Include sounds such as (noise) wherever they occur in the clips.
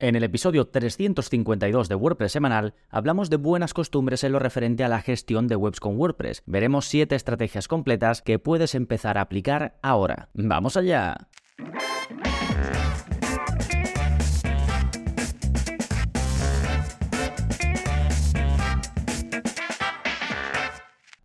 En el episodio 352 de WordPress semanal hablamos de buenas costumbres en lo referente a la gestión de webs con WordPress. Veremos 7 estrategias completas que puedes empezar a aplicar ahora. ¡Vamos allá!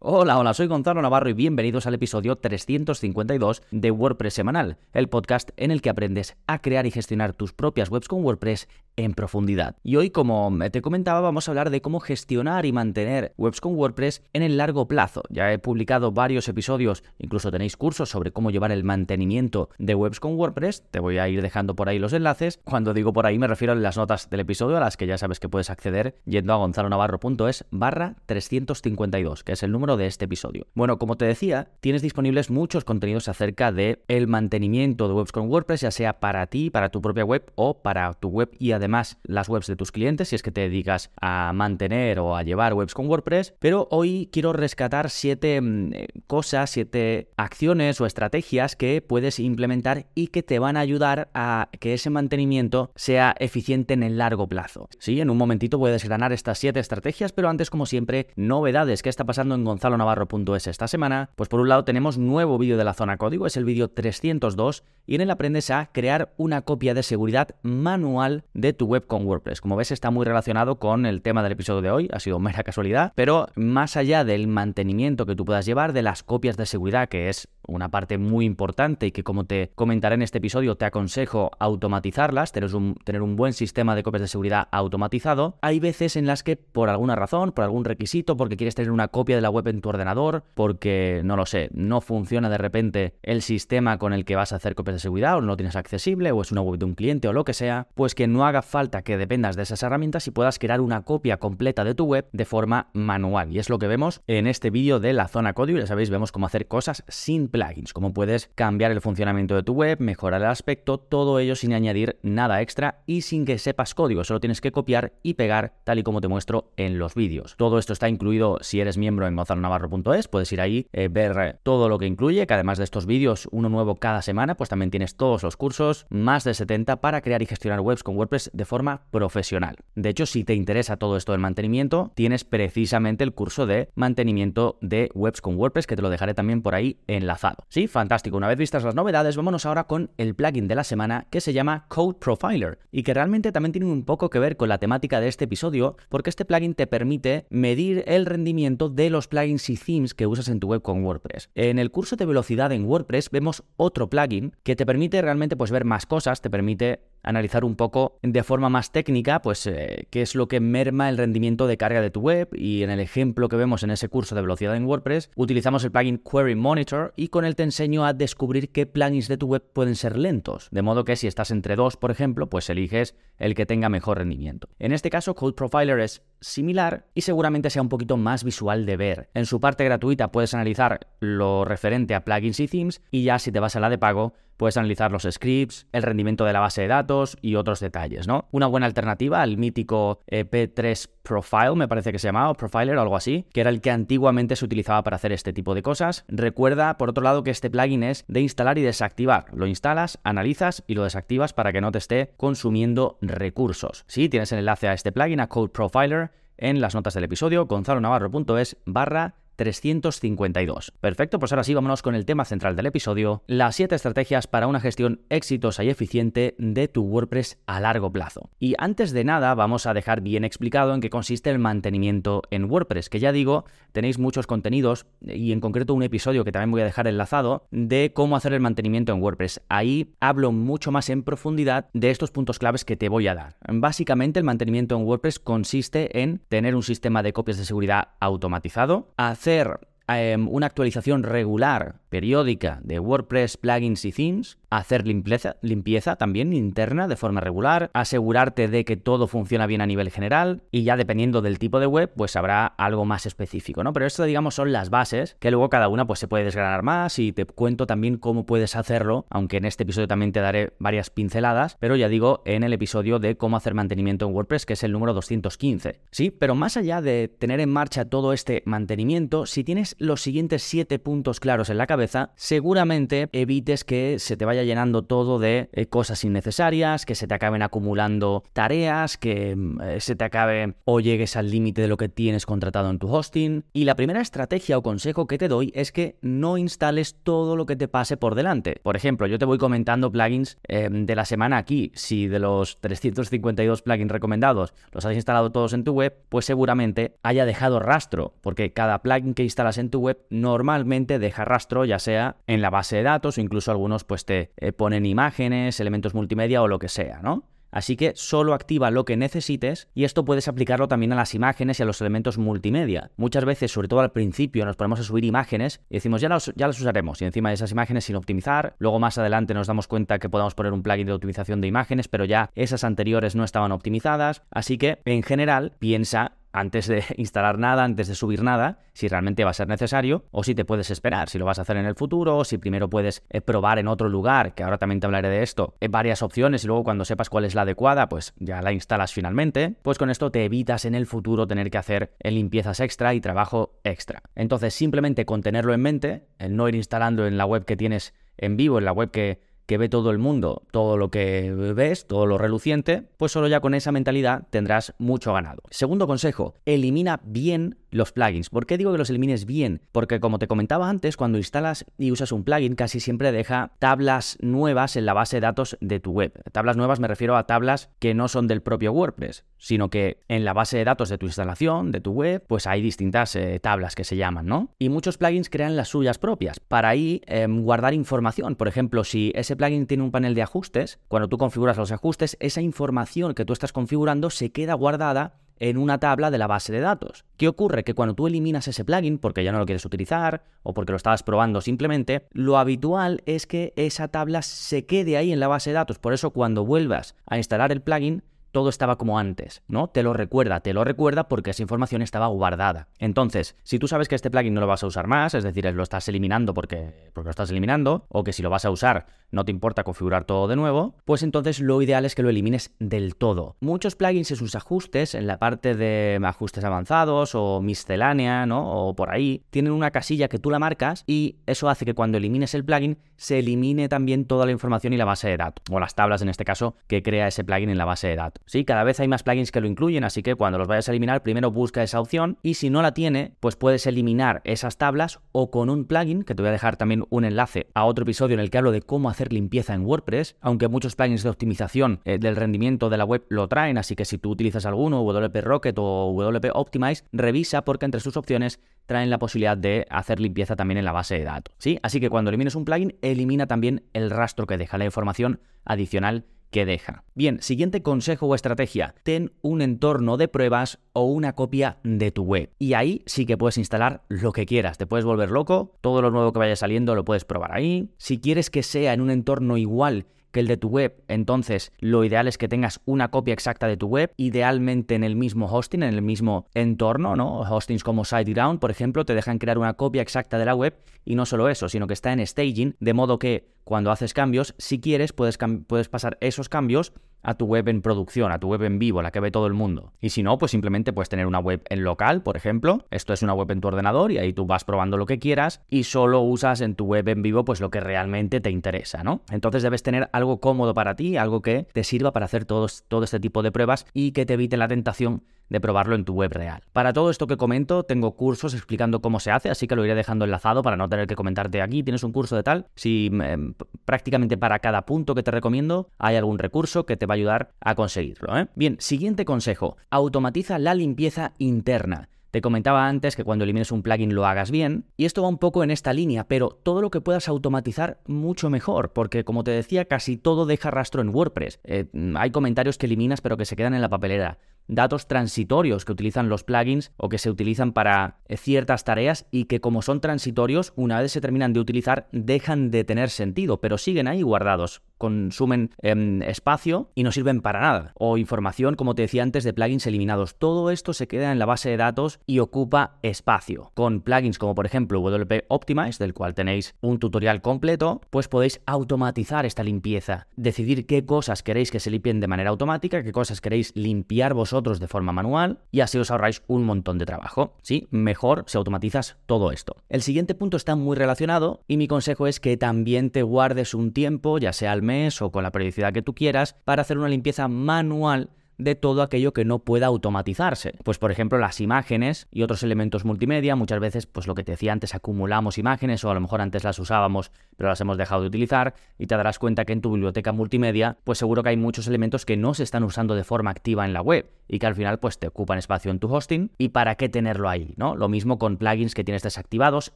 Hola, hola, soy Gonzalo Navarro y bienvenidos al episodio 352 de WordPress Semanal, el podcast en el que aprendes a crear y gestionar tus propias webs con WordPress en profundidad. Y hoy, como te comentaba, vamos a hablar de cómo gestionar y mantener webs con WordPress en el largo plazo. Ya he publicado varios episodios, incluso tenéis cursos sobre cómo llevar el mantenimiento de webs con WordPress. Te voy a ir dejando por ahí los enlaces. Cuando digo por ahí me refiero a las notas del episodio a las que ya sabes que puedes acceder yendo a gonzalonavarro.es barra 352, que es el número de este episodio. Bueno, como te decía, tienes disponibles muchos contenidos acerca de el mantenimiento de webs con WordPress, ya sea para ti, para tu propia web o para tu web y además las webs de tus clientes si es que te dedicas a mantener o a llevar webs con WordPress, pero hoy quiero rescatar siete mm, eh, cosas, siete acciones o estrategias que puedes implementar y que te van a ayudar a que ese mantenimiento sea eficiente en el largo plazo. Sí, en un momentito puedes ganar estas siete estrategias, pero antes como siempre, novedades. ¿Qué está pasando en gonzalonavarro.es esta semana? Pues por un lado tenemos nuevo vídeo de la zona código, es el vídeo 302 y en él aprendes a crear una copia de seguridad manual de tu web con WordPress. Como ves, está muy relacionado con el tema del episodio de hoy, ha sido mera casualidad, pero más allá del mantenimiento que tú puedas llevar, de las copias de seguridad, que es una parte muy importante y que como te comentaré en este episodio te aconsejo automatizarlas, tener un, tener un buen sistema de copias de seguridad automatizado, hay veces en las que por alguna razón, por algún requisito, porque quieres tener una copia de la web en tu ordenador, porque no lo sé, no funciona de repente el sistema con el que vas a hacer copias de seguridad o no tienes accesible o es una web de un cliente o lo que sea, pues que no haga falta que dependas de esas herramientas y puedas crear una copia completa de tu web de forma manual. Y es lo que vemos en este vídeo de la zona código. Ya sabéis, vemos cómo hacer cosas sin plugins, cómo puedes cambiar el funcionamiento de tu web, mejorar el aspecto, todo ello sin añadir nada extra y sin que sepas código. Solo tienes que copiar y pegar tal y como te muestro en los vídeos. Todo esto está incluido si eres miembro en gonzalonavarro.es. Puedes ir ahí, eh, ver todo lo que incluye, que además de estos vídeos, uno nuevo cada semana, pues también tienes todos los cursos, más de 70 para crear y gestionar webs con WordPress de forma profesional. De hecho, si te interesa todo esto del mantenimiento, tienes precisamente el curso de mantenimiento de webs con WordPress que te lo dejaré también por ahí enlazado. Sí, fantástico. Una vez vistas las novedades, vámonos ahora con el plugin de la semana que se llama Code Profiler y que realmente también tiene un poco que ver con la temática de este episodio porque este plugin te permite medir el rendimiento de los plugins y themes que usas en tu web con WordPress. En el curso de velocidad en WordPress vemos otro plugin que te permite realmente pues ver más cosas, te permite analizar un poco de forma más técnica, pues eh, qué es lo que merma el rendimiento de carga de tu web y en el ejemplo que vemos en ese curso de velocidad en WordPress, utilizamos el plugin Query Monitor y con él te enseño a descubrir qué plugins de tu web pueden ser lentos, de modo que si estás entre dos, por ejemplo, pues eliges el que tenga mejor rendimiento. En este caso, Code Profiler es similar y seguramente sea un poquito más visual de ver. En su parte gratuita puedes analizar lo referente a plugins y themes y ya si te vas a la de pago, puedes analizar los scripts, el rendimiento de la base de datos y otros detalles, ¿no? Una buena alternativa al mítico eh, P3 Profile, me parece que se llamaba, Profiler o algo así, que era el que antiguamente se utilizaba para hacer este tipo de cosas. Recuerda, por otro lado, que este plugin es de instalar y desactivar. Lo instalas, analizas y lo desactivas para que no te esté consumiendo recursos. Sí, tienes el enlace a este plugin, a Code Profiler, en las notas del episodio, gonzalonavarro.es barra 352. Perfecto, pues ahora sí, vámonos con el tema central del episodio, las 7 estrategias para una gestión exitosa y eficiente de tu WordPress a largo plazo. Y antes de nada, vamos a dejar bien explicado en qué consiste el mantenimiento en WordPress, que ya digo, tenéis muchos contenidos y en concreto un episodio que también voy a dejar enlazado de cómo hacer el mantenimiento en WordPress. Ahí hablo mucho más en profundidad de estos puntos claves que te voy a dar. Básicamente el mantenimiento en WordPress consiste en tener un sistema de copias de seguridad automatizado, hacer hacer em, una actualización regular periódica de WordPress, plugins y themes, hacer limpieza, limpieza también interna de forma regular, asegurarte de que todo funciona bien a nivel general y ya dependiendo del tipo de web, pues habrá algo más específico, ¿no? Pero esto, digamos, son las bases que luego cada una pues se puede desgranar más y te cuento también cómo puedes hacerlo, aunque en este episodio también te daré varias pinceladas, pero ya digo, en el episodio de cómo hacer mantenimiento en WordPress, que es el número 215. Sí, pero más allá de tener en marcha todo este mantenimiento, si tienes los siguientes siete puntos claros en la cabeza, seguramente evites que se te vaya llenando todo de eh, cosas innecesarias, que se te acaben acumulando tareas, que mm, eh, se te acabe o llegues al límite de lo que tienes contratado en tu hosting. Y la primera estrategia o consejo que te doy es que no instales todo lo que te pase por delante. Por ejemplo, yo te voy comentando plugins em, de la semana aquí. Si de los 352 plugins recomendados los has instalado todos en tu web, pues seguramente haya dejado rastro, porque cada plugin que instalas en tu web normalmente deja rastro, ya sea en la base de datos o incluso algunos pues te eh, ponen imágenes, elementos multimedia o lo que sea, ¿no? Así que solo activa lo que necesites y esto puedes aplicarlo también a las imágenes y a los elementos multimedia. Muchas veces, sobre todo al principio, nos ponemos a subir imágenes y decimos ya las, ya usaremos y encima de esas imágenes sin optimizar. Luego más adelante nos damos cuenta que podemos poner un plugin de optimización de imágenes, pero ya esas anteriores no estaban optimizadas. Así que en general piensa antes de (laughs) instalar nada, antes de subir nada, si realmente va a ser necesario, o si te puedes esperar, si lo vas a hacer en el futuro, o si primero puedes eh, probar en otro lugar, que ahora también te hablaré de esto, en varias opciones y luego cuando sepas cuál es la adecuada, pues ya la instalas finalmente, pues con esto te evitas en el futuro tener que hacer limpiezas extra y trabajo extra. Entonces simplemente con tenerlo en mente, el no ir instalando en la web que tienes en vivo, en la web que que ve todo el mundo, todo lo que ves, todo lo reluciente, pues solo ya con esa mentalidad tendrás mucho ganado. Segundo consejo, elimina bien los plugins. ¿Por qué digo que los elimines bien? Porque como te comentaba antes, cuando instalas y usas un plugin casi siempre deja tablas nuevas en la base de datos de tu web. Tablas nuevas me refiero a tablas que no son del propio WordPress, sino que en la base de datos de tu instalación, de tu web, pues hay distintas eh, tablas que se llaman, ¿no? Y muchos plugins crean las suyas propias para ahí em, guardar información. Por ejemplo, si ese plugin tiene un panel de ajustes, cuando tú configuras los ajustes, esa información que tú estás configurando se queda guardada en una tabla de la base de datos. ¿Qué ocurre? Que cuando tú eliminas ese plugin porque ya no lo quieres utilizar o porque lo estabas probando simplemente, lo habitual es que esa tabla se quede ahí en la base de datos. Por eso cuando vuelvas a instalar el plugin, todo estaba como antes, ¿no? Te lo recuerda, te lo recuerda porque esa información estaba guardada. Entonces, si tú sabes que este plugin no lo vas a usar más, es decir, lo estás eliminando porque, porque lo estás eliminando, o que si lo vas a usar no te importa configurar todo de nuevo, pues entonces lo ideal es que lo elimines del todo. Muchos plugins en sus ajustes, en la parte de ajustes avanzados o miscelánea, ¿no? O por ahí, tienen una casilla que tú la marcas y eso hace que cuando elimines el plugin se elimine también toda la información y la base de datos, o las tablas en este caso que crea ese plugin en la base de datos. Sí, cada vez hay más plugins que lo incluyen, así que cuando los vayas a eliminar, primero busca esa opción y si no la tiene, pues puedes eliminar esas tablas o con un plugin, que te voy a dejar también un enlace a otro episodio en el que hablo de cómo hacer limpieza en WordPress, aunque muchos plugins de optimización eh, del rendimiento de la web lo traen, así que si tú utilizas alguno, WP Rocket o WP Optimize, revisa porque entre sus opciones traen la posibilidad de hacer limpieza también en la base de datos. ¿sí? Así que cuando elimines un plugin, elimina también el rastro que deja la información adicional que deja. Bien, siguiente consejo o estrategia. Ten un entorno de pruebas o una copia de tu web. Y ahí sí que puedes instalar lo que quieras. Te puedes volver loco, todo lo nuevo que vaya saliendo lo puedes probar ahí. Si quieres que sea en un entorno igual que el de tu web, entonces lo ideal es que tengas una copia exacta de tu web, idealmente en el mismo hosting, en el mismo entorno, ¿no? Hostings como SiteGround, por ejemplo, te dejan crear una copia exacta de la web y no solo eso, sino que está en staging, de modo que cuando haces cambios, si quieres, puedes, puedes pasar esos cambios a tu web en producción, a tu web en vivo, la que ve todo el mundo. Y si no, pues simplemente puedes tener una web en local, por ejemplo. Esto es una web en tu ordenador y ahí tú vas probando lo que quieras y solo usas en tu web en vivo pues lo que realmente te interesa, ¿no? Entonces debes tener algo cómodo para ti, algo que te sirva para hacer todo este tipo de pruebas y que te evite la tentación de probarlo en tu web real. Para todo esto que comento, tengo cursos explicando cómo se hace, así que lo iré dejando enlazado para no tener que comentarte aquí. Tienes un curso de tal. Si em, prácticamente para cada punto que te recomiendo hay algún recurso que te va a ayudar a conseguirlo. ¿eh? Bien, siguiente consejo. Automatiza la limpieza interna. Te comentaba antes que cuando elimines un plugin lo hagas bien, y esto va un poco en esta línea, pero todo lo que puedas automatizar mucho mejor, porque como te decía, casi todo deja rastro en WordPress. Eh, hay comentarios que eliminas pero que se quedan en la papelera datos transitorios que utilizan los plugins o que se utilizan para eh, ciertas tareas y que como son transitorios, una vez se terminan de utilizar, dejan de tener sentido, pero siguen ahí guardados consumen em, espacio y no sirven para nada. O información, como te decía antes, de plugins eliminados. Todo esto se queda en la base de datos y ocupa espacio. Con plugins como por ejemplo WP Optimize, del cual tenéis un tutorial completo, pues podéis automatizar esta limpieza. Decidir qué cosas queréis que se limpien de manera automática, qué cosas queréis limpiar vosotros vosotros de forma manual y así os ahorráis un montón de trabajo. Sí, mejor si automatizas todo esto. El siguiente punto está muy relacionado y mi consejo es que también te guardes un tiempo, ya sea al mes o con la periodicidad que tú quieras, para hacer una limpieza manual de todo aquello que no pueda automatizarse. Pues por ejemplo las imágenes y otros elementos multimedia, muchas veces pues lo que te decía antes acumulamos imágenes o a lo mejor antes las usábamos pero las hemos dejado de utilizar y te darás cuenta que en tu biblioteca multimedia pues seguro que hay muchos elementos que no se están usando de forma activa en la web y que al final pues te ocupan espacio en tu hosting y para qué tenerlo ahí, ¿no? Lo mismo con plugins que tienes desactivados,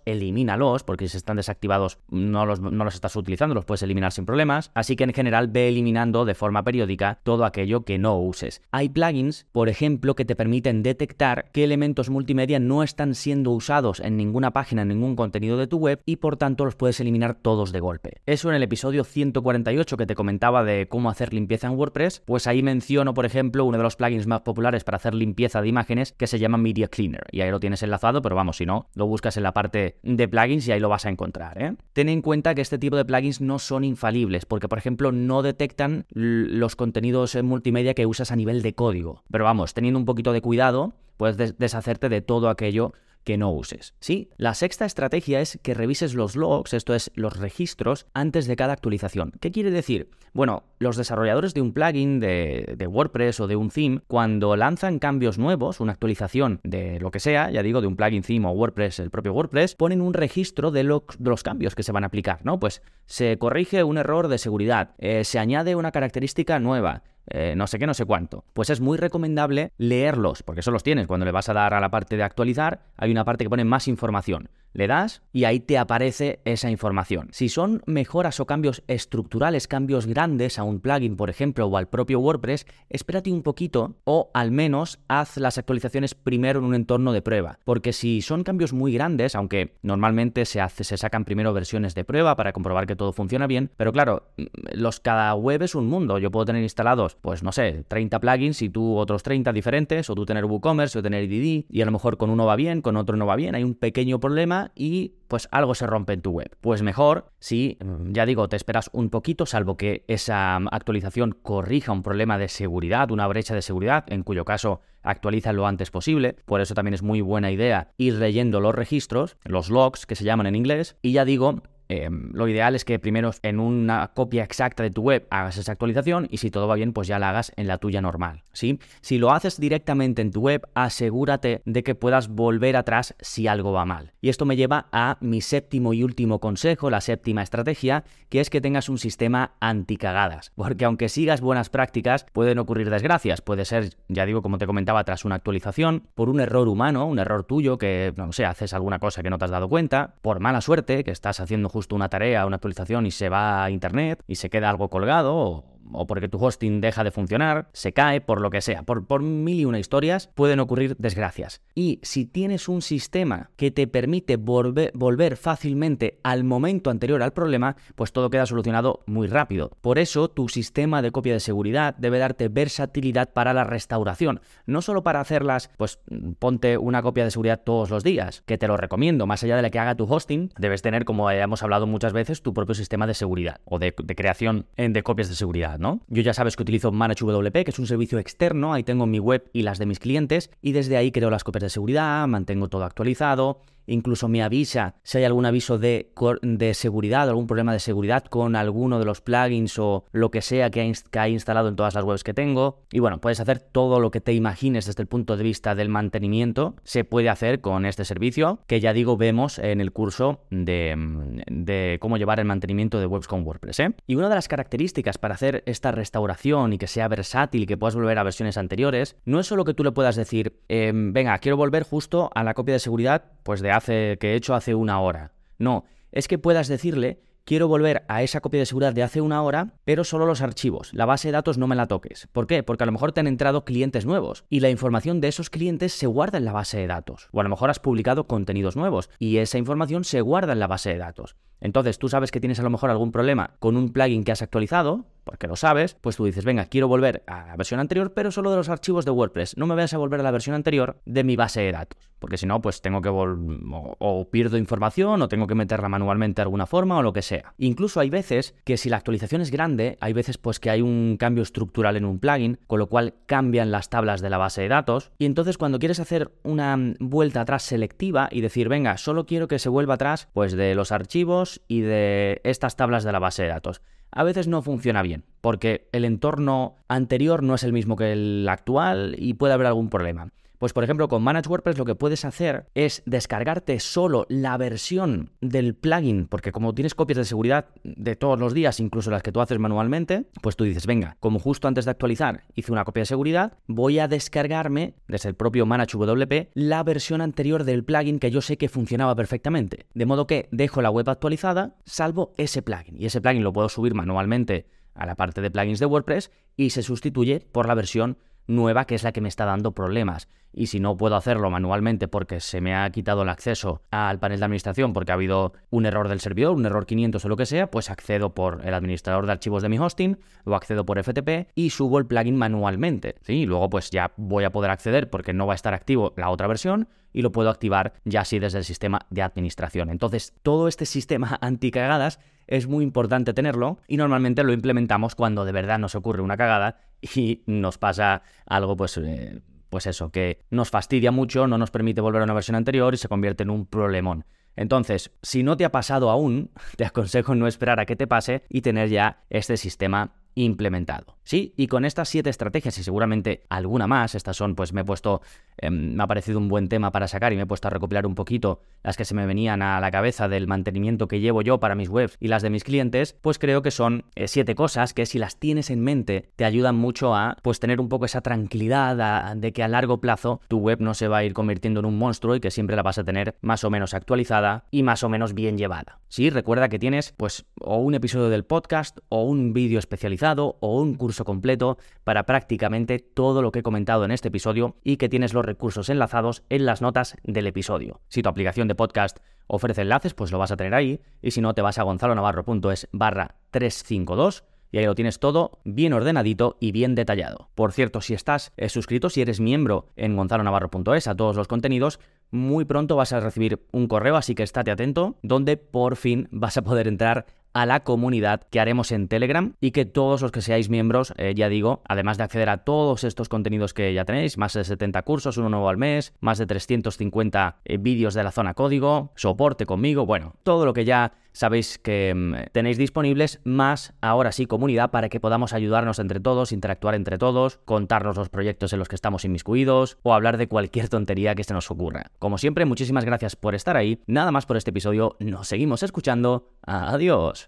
elimínalos porque si están desactivados no los, no los estás utilizando, los puedes eliminar sin problemas, así que en general ve eliminando de forma periódica todo aquello que no uses. Hay plugins, por ejemplo, que te permiten detectar qué elementos multimedia no están siendo usados en ninguna página, en ningún contenido de tu web y por tanto los puedes eliminar todos de golpe. Eso en el episodio 148 que te comentaba de cómo hacer limpieza en WordPress, pues ahí menciono, por ejemplo, uno de los plugins más populares para hacer limpieza de imágenes que se llama Media Cleaner y ahí lo tienes enlazado, pero vamos, si no, lo buscas en la parte de plugins y ahí lo vas a encontrar. ¿eh? Ten en cuenta que este tipo de plugins no son infalibles porque, por ejemplo, no detectan los contenidos multimedia que usas a nivel de código. Pero vamos, teniendo un poquito de cuidado, puedes deshacerte de todo aquello que no uses. Sí, la sexta estrategia es que revises los logs, esto es, los registros, antes de cada actualización. ¿Qué quiere decir? Bueno, los desarrolladores de un plugin de, WordPress o de un theme, cuando lanzan cambios nuevos, una actualización de lo que sea, ya digo, de un plugin theme o WordPress, el propio WordPress, ponen un registro de, de los cambios que se van a aplicar, ¿no? Pues se corrige un error de seguridad, eh, se añade una característica nueva, eh, no sé qué, no sé cuánto. Pues es muy recomendable leerlos, porque eso los tienes. Cuando le vas a dar a la parte de actualizar, hay una parte que pone más información. Le das y ahí te aparece esa información. Si son mejoras o cambios estructurales, cambios grandes a un plugin, por ejemplo, o al propio WordPress, espérate un poquito o al menos haz las actualizaciones primero en un entorno de prueba. Porque si son cambios muy grandes, aunque normalmente se, hace, se sacan primero versiones de prueba para comprobar que todo funciona bien, pero claro, los cada web es un mundo. Yo puedo tener instalados, pues no sé, 30 plugins y tú otros 30 diferentes, o tú tener WooCommerce o tener IDD, y a lo mejor con uno va bien, con otro no va bien, hay un pequeño problema y pues algo se rompe en tu web. Pues mejor si, mm, ya digo, te esperas un poquito, salvo que esa mm, actualización corrija un problema de seguridad, una brecha de seguridad, en cuyo caso actualiza lo antes posible. Por eso también es muy buena idea ir leyendo los registros, los logs que se llaman en inglés. Y ya digo, Em, lo ideal es que primero en una copia exacta de tu web hagas esa actualización y si todo va bien, pues ya la hagas en la tuya normal. ¿sí? Si lo haces directamente en tu web, asegúrate de que puedas volver atrás si algo va mal. Y esto me lleva a mi séptimo y último consejo, la séptima estrategia, que es que tengas un sistema anticagadas. Porque aunque sigas buenas prácticas, pueden ocurrir desgracias. Puede ser, ya digo, como te comentaba, tras una actualización, por un error humano, un error tuyo, que no sé, haces alguna cosa que no te has dado cuenta, por mala suerte, que estás haciendo justo una tarea, una actualización y se va a internet y se queda algo colgado o o porque tu hosting deja de funcionar, se cae, por lo que sea, por, por mil y una historias pueden ocurrir desgracias. Y si tienes un sistema que te permite volver, fácilmente al momento anterior al problema, pues todo queda solucionado muy rápido. Por eso tu sistema de copia de seguridad debe darte versatilidad para la restauración, no solo para hacerlas, pues ponte una copia de seguridad todos los días, que te lo recomiendo, más allá de la que haga tu hosting, debes tener, como hemos hablado muchas veces, tu propio sistema de seguridad o de, de creación de copias de seguridad. Yo ya sabes que utilizo ManageWP, que es un servicio externo, ahí tengo mi web y las de mis clientes, y desde ahí creo las copias de seguridad, mantengo todo actualizado, incluso me avisa si hay algún aviso de, de seguridad, algún problema de seguridad con alguno de los plugins o lo que sea que ha, instalado en todas las webs que tengo. Y bueno, puedes hacer todo lo que te imagines desde el punto de vista del mantenimiento, se puede hacer con este servicio, que ya digo, vemos en el curso de, cómo llevar el mantenimiento de webs con WordPress. ¿eh? Y una de las características para hacer esta restauración y que sea versátil y que puedas volver a versiones anteriores, no es solo que tú le puedas decir, em, venga, quiero volver justo a la copia de seguridad pues de hace, que he hecho hace una hora. No, es que puedas decirle, quiero volver a esa copia de seguridad de hace una hora, pero solo los archivos. La base de datos no me la toques. ¿Por qué? Porque a lo mejor te han entrado clientes nuevos y la información de esos clientes se guarda en la base de datos. O a lo mejor has publicado contenidos nuevos y esa información se guarda en la base de datos. Entonces tú sabes que tienes a lo mejor algún problema con un plugin que has actualizado, porque lo sabes, pues tú dices, venga, quiero volver a la versión anterior, pero solo de los archivos de WordPress. No me vayas a volver a la versión anterior de mi base de datos, porque si no, pues tengo que volver o, pierdo información o tengo que meterla manualmente de alguna forma o lo que sea. Incluso hay veces que si la actualización es grande, hay veces pues que hay un cambio estructural en un plugin, con lo cual cambian las tablas de la base de datos. Y entonces cuando quieres hacer una vuelta atrás selectiva y decir, venga, solo quiero que se vuelva atrás, pues de los archivos y de estas tablas de la base de datos a veces no funciona bien, porque el entorno anterior no es el mismo que el actual y puede haber algún problema. Pues por ejemplo, con Manage WordPress lo que puedes hacer es descargarte solo la versión del plugin, porque como tienes copias de seguridad de todos los días, incluso las que tú haces manualmente, pues tú dices, venga, como justo antes de actualizar hice una copia de seguridad, voy a descargarme desde el propio Manage WP la versión anterior del plugin que yo sé que funcionaba perfectamente. De modo que dejo la web actualizada, salvo ese plugin. Y ese plugin lo puedo subir manualmente a la parte de plugins de WordPress y se sustituye por la versión nueva que es la que me está dando problemas. Y si no puedo hacerlo manualmente porque se me ha quitado el acceso al panel de administración porque ha habido un error del servidor, un error 500 o lo que sea, pues accedo por el administrador de archivos de mi hosting o accedo por FTP y subo el plugin manualmente. ¿sí? Y luego pues ya voy a poder acceder porque no va a estar activo la otra versión y lo puedo activar ya así desde el sistema de administración. Entonces, todo este sistema (laughs) anti-cagadas es muy importante tenerlo y normalmente lo implementamos cuando de verdad nos ocurre una cagada y nos pasa algo pues... Eh, pues eso, que nos fastidia mucho, no nos permite volver a una versión anterior y se convierte en un problemón. Entonces, si no te ha pasado aún, (laughs) te aconsejo no esperar a que te pase y tener ya este sistema implementado. Sí, y con estas siete estrategias y seguramente alguna más, estas son, pues me he puesto, em, me ha parecido un buen tema para sacar y me he puesto a recopilar un poquito las que se me venían a la cabeza del mantenimiento que llevo yo para mis webs y las de mis clientes, pues creo que son eh, siete cosas que si las tienes en mente te ayudan mucho a pues tener un poco esa tranquilidad de que a largo plazo tu web no se va a ir convirtiendo en un monstruo y que siempre la vas a tener más o menos actualizada y más o menos bien llevada. Sí, recuerda que tienes pues o un episodio del podcast o un vídeo especializado o un curso completo para prácticamente todo lo que he comentado en este episodio y que tienes los recursos enlazados en las notas del episodio. Si tu aplicación de podcast ofrece enlaces, pues lo vas a tener ahí y si no te vas a gonzalonavarro.es barra 352 y ahí lo tienes todo bien ordenadito y bien detallado. Por cierto, si estás eh, suscrito, si eres miembro en gonzalonavarro.es a todos los contenidos, muy pronto vas a recibir un correo, así que estate atento, donde por fin vas a poder entrar a la comunidad que haremos en Telegram y que todos los que seáis miembros, eh, ya digo, además de acceder a todos estos contenidos que ya tenéis, más de 70 cursos, uno nuevo al mes, más de 350 eh, vídeos de la zona código, soporte conmigo, bueno, todo lo que ya sabéis que mm, tenéis disponibles, más ahora sí comunidad para que podamos ayudarnos entre todos, interactuar entre todos, contarnos los proyectos en los que estamos inmiscuidos o hablar de cualquier tontería que se nos ocurra. Como siempre, muchísimas gracias por estar ahí. Nada más por este episodio, nos seguimos escuchando. Adiós.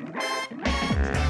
Música